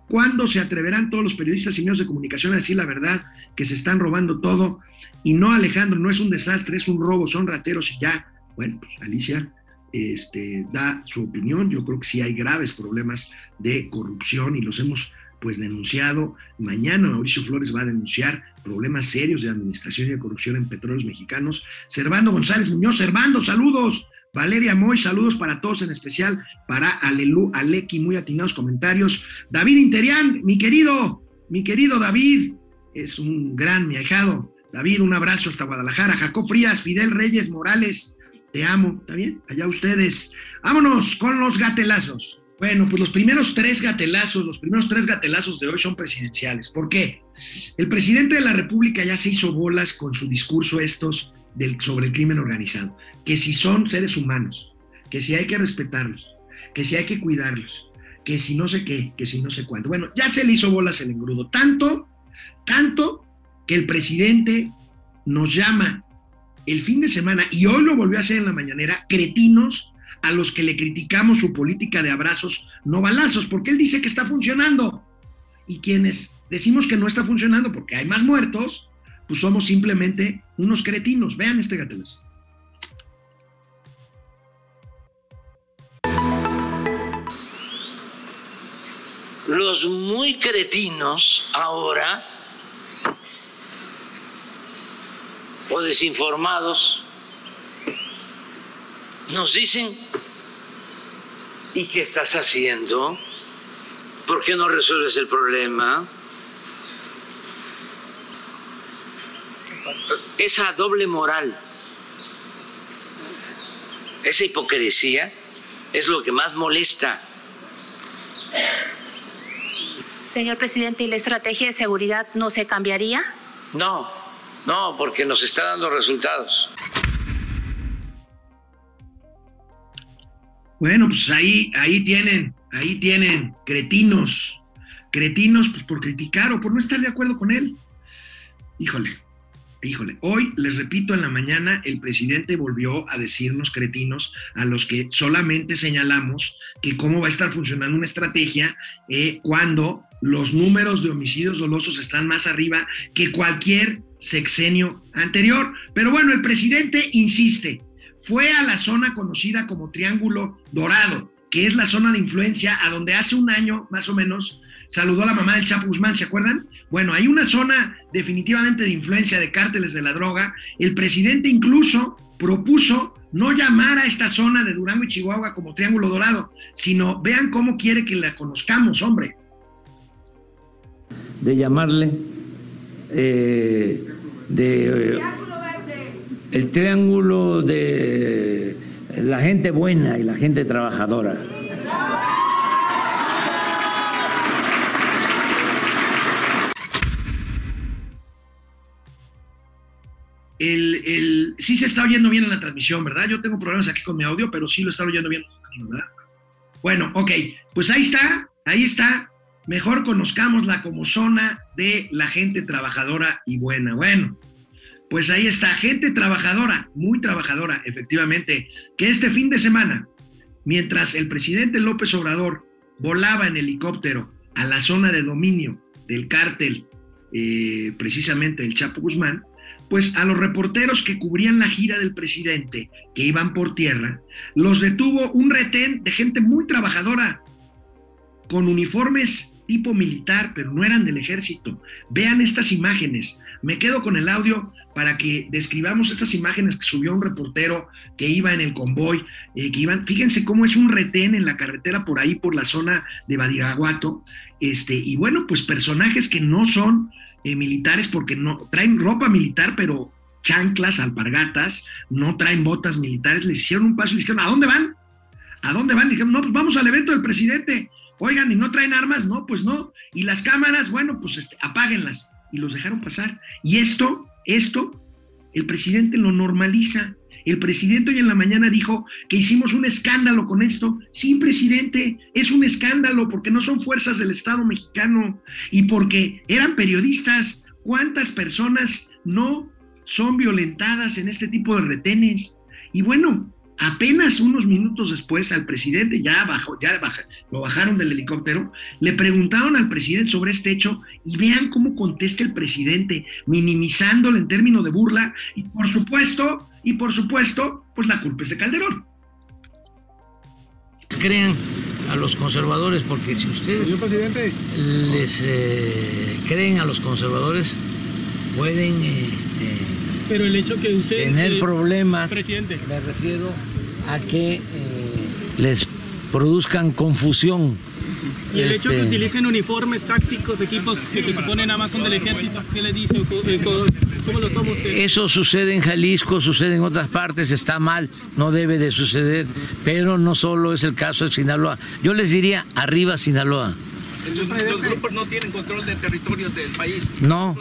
¿cuándo se atreverán todos los periodistas y medios de comunicación a decir la verdad, que se están robando todo? Y no, Alejandro, no es un desastre, es un robo, son rateros y ya. Bueno, pues Alicia, este, da su opinión. Yo creo que sí hay graves problemas de corrupción y los hemos pues denunciado. Mañana Mauricio Flores va a denunciar problemas serios de administración y de corrupción en petróleos mexicanos. Servando González Muñoz, Servando, saludos. Valeria Moy, saludos para todos, en especial para Alelu, Aleki, muy atinados comentarios. David Interián, mi querido, mi querido David, es un gran, mi ahijado. David, un abrazo hasta Guadalajara. Jacob Frías, Fidel Reyes Morales, te amo, ¿está bien? Allá ustedes. Vámonos con los gatelazos. Bueno, pues los primeros tres gatelazos, los primeros tres gatelazos de hoy son presidenciales. ¿Por qué? El presidente de la República ya se hizo bolas con su discurso estos del, sobre el crimen organizado, que si son seres humanos, que si hay que respetarlos, que si hay que cuidarlos, que si no sé qué, que si no sé cuánto. Bueno, ya se le hizo bolas el engrudo, tanto, tanto que el presidente nos llama el fin de semana, y hoy lo volvió a hacer en la mañanera, cretinos a los que le criticamos su política de abrazos, no balazos, porque él dice que está funcionando. Y quienes decimos que no está funcionando porque hay más muertos, pues somos simplemente unos cretinos. Vean este gatelazo. Los muy cretinos ahora o desinformados nos dicen, ¿y qué estás haciendo? ¿Por qué no resuelves el problema? Esa doble moral, esa hipocresía es lo que más molesta. Señor presidente, ¿y la estrategia de seguridad no se cambiaría? No, no, porque nos está dando resultados. Bueno, pues ahí, ahí tienen, ahí tienen, cretinos, cretinos, pues por criticar o por no estar de acuerdo con él. Híjole, híjole, hoy les repito, en la mañana el presidente volvió a decirnos cretinos a los que solamente señalamos que cómo va a estar funcionando una estrategia eh, cuando los números de homicidios dolosos están más arriba que cualquier sexenio anterior. Pero bueno, el presidente insiste, fue a la zona conocida como Triángulo Dorado, que es la zona de influencia a donde hace un año más o menos saludó a la mamá del Chapo Guzmán, ¿se acuerdan? Bueno, hay una zona definitivamente de influencia de cárteles de la droga. El presidente incluso propuso no llamar a esta zona de Durango y Chihuahua como Triángulo Dorado, sino vean cómo quiere que la conozcamos, hombre. De llamarle eh, de el triángulo de la gente buena y la gente trabajadora. El, el, sí se está oyendo bien en la transmisión, ¿verdad? Yo tengo problemas aquí con mi audio, pero sí lo está oyendo bien, ¿verdad? Bueno, ok, pues ahí está, ahí está mejor conozcámosla como zona de la gente trabajadora y buena. Bueno, pues ahí está, gente trabajadora, muy trabajadora, efectivamente, que este fin de semana, mientras el presidente López Obrador volaba en helicóptero a la zona de dominio del cártel, eh, precisamente el Chapo Guzmán, pues a los reporteros que cubrían la gira del presidente, que iban por tierra, los detuvo un retén de gente muy trabajadora, con uniformes tipo militar, pero no eran del ejército. Vean estas imágenes. Me quedo con el audio para que describamos estas imágenes que subió un reportero que iba en el convoy, eh, que iban, fíjense cómo es un retén en la carretera por ahí, por la zona de Badiraguato, este, y bueno, pues personajes que no son eh, militares porque no traen ropa militar, pero chanclas, alpargatas, no traen botas militares, les hicieron un paso y dijeron, ¿a dónde van? ¿A dónde van? dijeron, no, pues vamos al evento del presidente. Oigan, ¿y no traen armas? No, pues no. Y las cámaras, bueno, pues este, apáguenlas. Y los dejaron pasar. Y esto, esto, el presidente lo normaliza. El presidente hoy en la mañana dijo que hicimos un escándalo con esto. Sí, presidente, es un escándalo porque no son fuerzas del Estado mexicano y porque eran periodistas. ¿Cuántas personas no son violentadas en este tipo de retenes? Y bueno, Apenas unos minutos después al presidente, ya, bajó, ya lo bajaron del helicóptero, le preguntaron al presidente sobre este hecho y vean cómo contesta el presidente, minimizándolo en términos de burla y por supuesto, y por supuesto, pues la culpa es de Calderón. Crean a los conservadores porque si ustedes les eh, creen a los conservadores pueden este, pero el hecho que usted... Tener eh, problemas. Presidente. Me refiero a que eh, les produzcan confusión. Y el hecho que Este, utilicen uniformes tácticos, equipos que se suponen nada más son del ejército, ¿qué le dice? Eh, ¿Cómo lo toma usted? Eso sucede en Jalisco, sucede en otras partes, está mal, no debe de suceder, pero no solo es el caso de Sinaloa. Yo les diría, arriba Sinaloa. Los grupos no tienen control de territorios del país. No,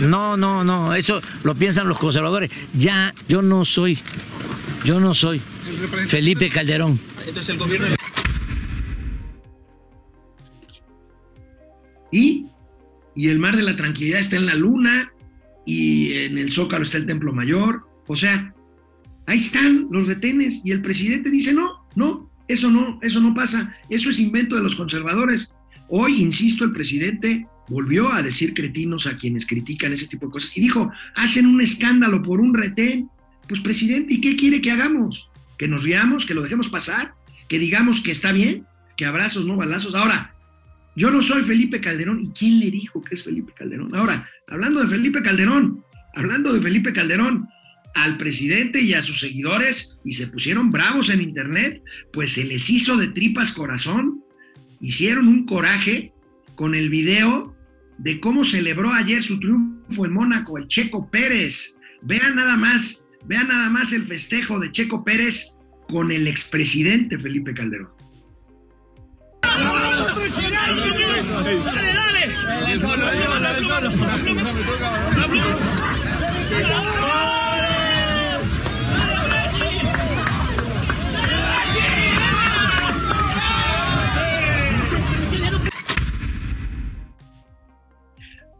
no, no, no, eso lo piensan los conservadores. Ya, yo no soy, yo no soy Felipe Calderón. Entonces el gobierno Y, y el mar de la tranquilidad está en la luna y en el Zócalo está el Templo Mayor. O sea, ahí están los retenes y el presidente dice, no, no, eso no, eso no pasa, eso es invento de los conservadores. Hoy, insisto, el presidente volvió a decir cretinos a quienes critican ese tipo de cosas y dijo, hacen un escándalo por un retén. Pues presidente, ¿y qué quiere que hagamos? ¿Que nos riamos? ¿Que lo dejemos pasar? ¿Que digamos que está bien? ¿Que abrazos, no balazos? Ahora, yo no soy Felipe Calderón. ¿Y quién le dijo que es Felipe Calderón? Ahora, hablando de Felipe Calderón, hablando de Felipe Calderón, al presidente y a sus seguidores, y se pusieron bravos en internet, pues se les hizo de tripas corazón, hicieron un coraje con el video de cómo celebró ayer su triunfo en Mónaco el Checo Pérez. Vean nada más, vean nada más el festejo de Checo Pérez con el expresidente Felipe Calderón.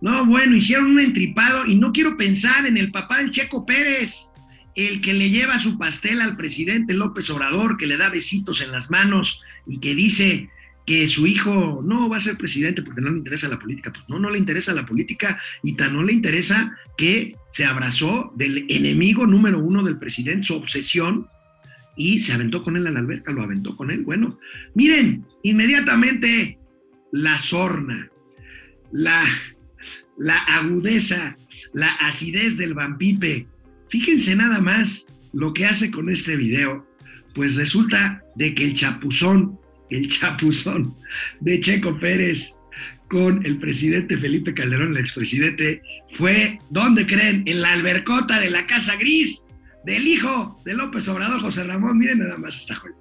No, bueno, hicieron un entripado y no quiero pensar en el papá del Checo Pérez, el que le lleva su pastel al presidente López Obrador, que le da besitos en las manos y que dice que su hijo no va a ser presidente porque no le interesa la política. Pues no, no le interesa la política y tan no le interesa que se abrazó del enemigo número uno del presidente, su obsesión, y se aventó con él a la alberca, lo aventó con él. Bueno, miren, inmediatamente la sorna, la, la agudeza, la acidez del vampipe. Fíjense nada más lo que hace con este video. Pues resulta de que el chapuzón, el chapuzón de Checo Pérez con el presidente Felipe Calderón, el expresidente, fue, ¿dónde creen? En la albercota de la Casa Gris del hijo de López Obrador, José Ramón. Miren nada más esta joya.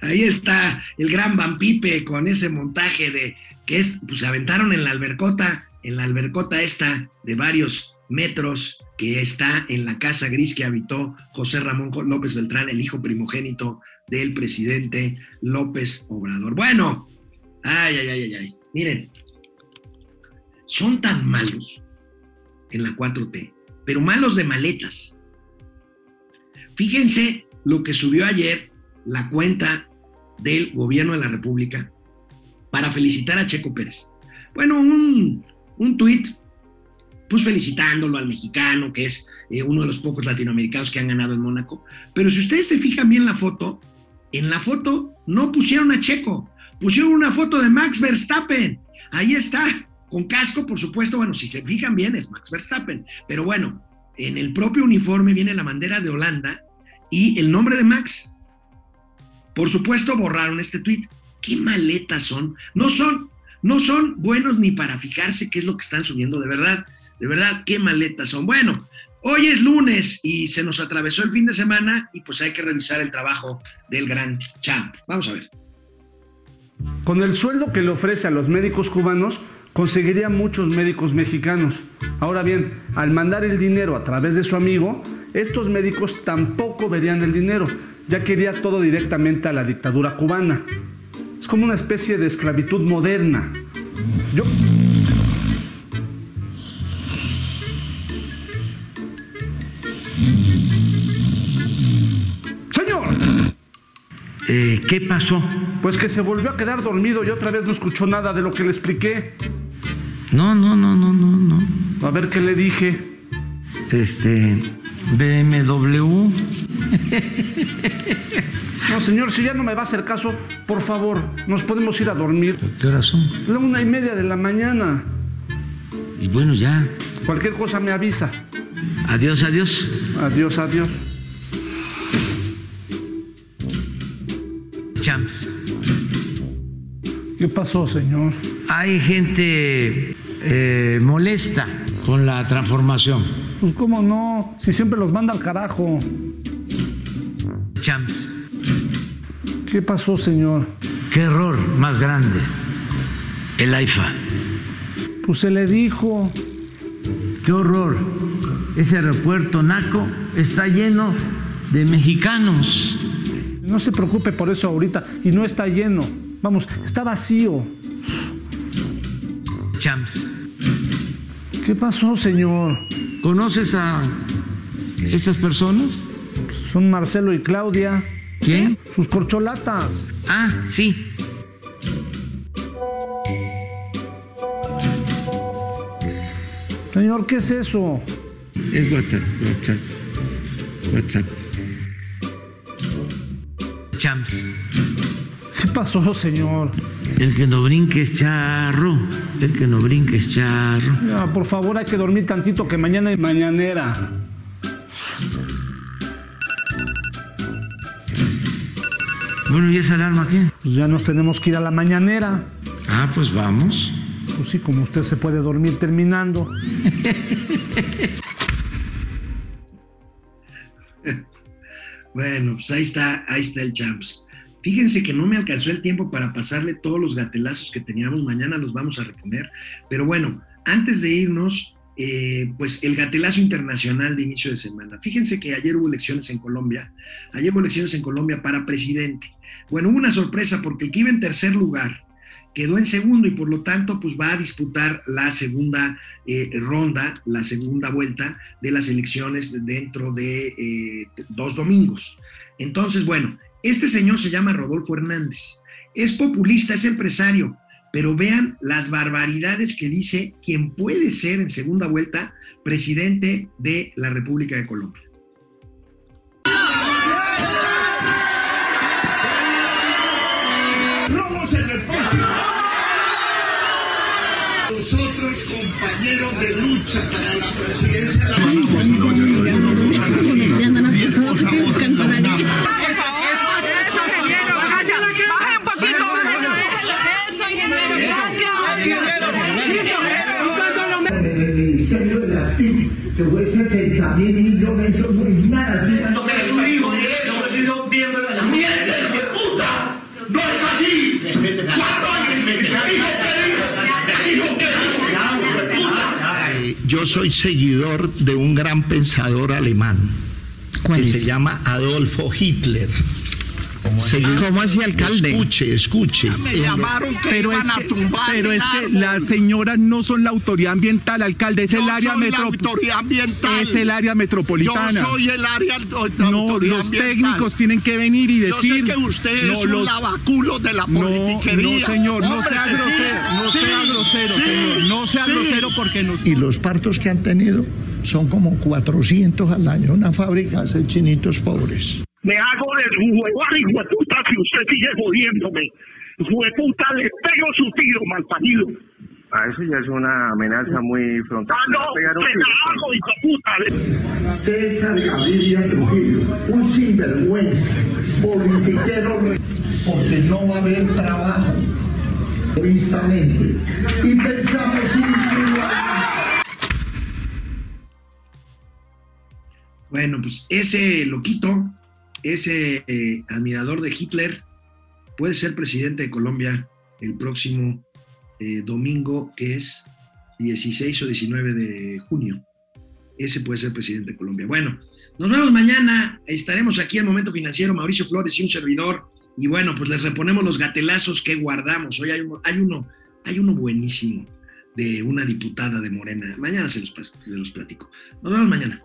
Ahí está el gran Vampipe con ese montaje de que es, pues se aventaron en la albercota, en la albercota esta de varios metros que está en la casa gris que habitó José Ramón López Beltrán, el hijo primogénito del presidente López Obrador. Bueno, ay, ay, ay, ay, Miren, son tan malos en la 4T, pero malos de maletas. Fíjense lo que subió ayer la cuenta del gobierno de la República para felicitar a Checo Pérez. Bueno, un, un tuit, pues felicitándolo al mexicano, que es eh, uno de los pocos latinoamericanos que han ganado en Mónaco. Pero si ustedes se fijan bien la foto, en la foto no pusieron a Checo, pusieron una foto de Max Verstappen. Ahí está, con casco, por supuesto. Bueno, si se fijan bien, es Max Verstappen. Pero bueno, en el propio uniforme viene la bandera de Holanda y el nombre de Max. Por supuesto, borraron este tweet. ¿Qué maletas son? No son, no son buenos ni para fijarse qué es lo que están subiendo, de verdad. De verdad, qué maletas son. Bueno, hoy es lunes y se nos atravesó el fin de semana y pues hay que revisar el trabajo del gran champ. Vamos a ver. Con el sueldo que le ofrece a los médicos cubanos, conseguiría muchos médicos mexicanos. Ahora bien, al mandar el dinero a través de su amigo, estos médicos tampoco verían el dinero, ya que iría todo directamente a la dictadura cubana. Es como una especie de esclavitud moderna. Yo... Señor. Eh, ¿Qué pasó? Pues que se volvió a quedar dormido y otra vez no escuchó nada de lo que le expliqué. No, no, no, no, no, no. A ver qué le dije. Este, BMW. No, señor, si ya no me va a hacer caso, por favor, nos podemos ir a dormir. ¿Qué hora son? La una y media de la mañana. Y bueno, ya. Cualquier cosa me avisa. Adiós, adiós. Adiós, adiós. Champs. ¿Qué pasó, señor? Hay gente eh, molesta con la transformación. Pues cómo no, si siempre los manda al carajo. Champs. ¿Qué pasó, señor? Qué error más grande. El AIFA. Pues se le dijo. Qué horror. Ese aeropuerto Naco está lleno de mexicanos. No se preocupe por eso ahorita. Y no está lleno. Vamos, está vacío. Champs. ¿Qué pasó, señor? ¿Conoces a estas personas? Son Marcelo y Claudia. ¿Quién? Sus corcholatas. Ah, sí. Señor, ¿qué es eso? Es WhatsApp. WhatsApp. WhatsApp. Champs. ¿Qué pasó, señor? El que no brinque es charro. El que no brinque es charro. Ya, por favor, hay que dormir tantito que mañana es mañanera. Bueno, ¿y esa alarma qué? Pues ya nos tenemos que ir a la mañanera. Ah, pues vamos. Pues sí, como usted se puede dormir terminando. Bueno, pues ahí está, ahí está el champs. Fíjense que no me alcanzó el tiempo para pasarle todos los gatelazos que teníamos. Mañana los vamos a reponer. Pero bueno, antes de irnos, eh, pues el gatelazo internacional de inicio de semana. Fíjense que ayer hubo elecciones en Colombia. Ayer hubo elecciones en Colombia para presidente. Bueno, hubo una sorpresa porque el que iba en tercer lugar quedó en segundo y por lo tanto pues va a disputar la segunda eh, ronda, la segunda vuelta de las elecciones dentro de eh, dos domingos. Entonces, bueno, este señor se llama Rodolfo Hernández. Es populista, es empresario, pero vean las barbaridades que dice quien puede ser en segunda vuelta presidente de la República de Colombia. Robos en el próximo. Nosotros, compañeros de lucha para la presidencia de la TIC, que fue 70 mil millones, eso no es nada. ¿sí? No eres un hijo de eso, he sido miembro de la mierda, hijo de puta. No es así. ¿Cuánto hay que dijo de? Yo soy seguidor de un gran pensador alemán ¿Cuál que se llama Adolfo Hitler. ¿Cómo así, alcalde? Escuche, escuche. Me llamaron que Pero iban es a que, tumbar pero el es que las señoras no son la autoridad ambiental, alcalde, es Yo el área metropolitana. Es el área metropolitana. Yo soy el área la no, autoridad los ambiental. técnicos tienen que venir y Yo sé decir. que usted no, es un los- lavaculo de la No, politiquería. no, señor, no sea sí, grosero, no sí, sea grosero, sí, señor, no sea sí. grosero porque nos. Y los partos que han tenido son como 400 al año. Una fábrica hace chinitos pobres. Me hago del huevar y hueputa si usted sigue jodiéndome. Hueputa, le pego su tiro, malparido. Ah, eso ya es una amenaza muy frontal. Ah, no, tiro. la hago, hijo puta. César Gaviria Trujillo, un sinvergüenza, politiquero, porque no va a haber trabajo, egoístamente. Y pensamos individualmente. Bueno, pues ese loquito, ese eh, admirador de Hitler, puede ser presidente de Colombia el próximo eh, domingo, que es 16 o 19 de junio. Ese puede ser presidente de Colombia. Bueno, nos vemos mañana. Estaremos aquí en Momento Financiero, Mauricio Flores y un servidor. Y bueno, pues les reponemos los gatelazos que guardamos. Hoy hay uno, hay uno, hay uno buenísimo de una diputada de Morena. Mañana se los, pas- se los platico. Nos vemos mañana.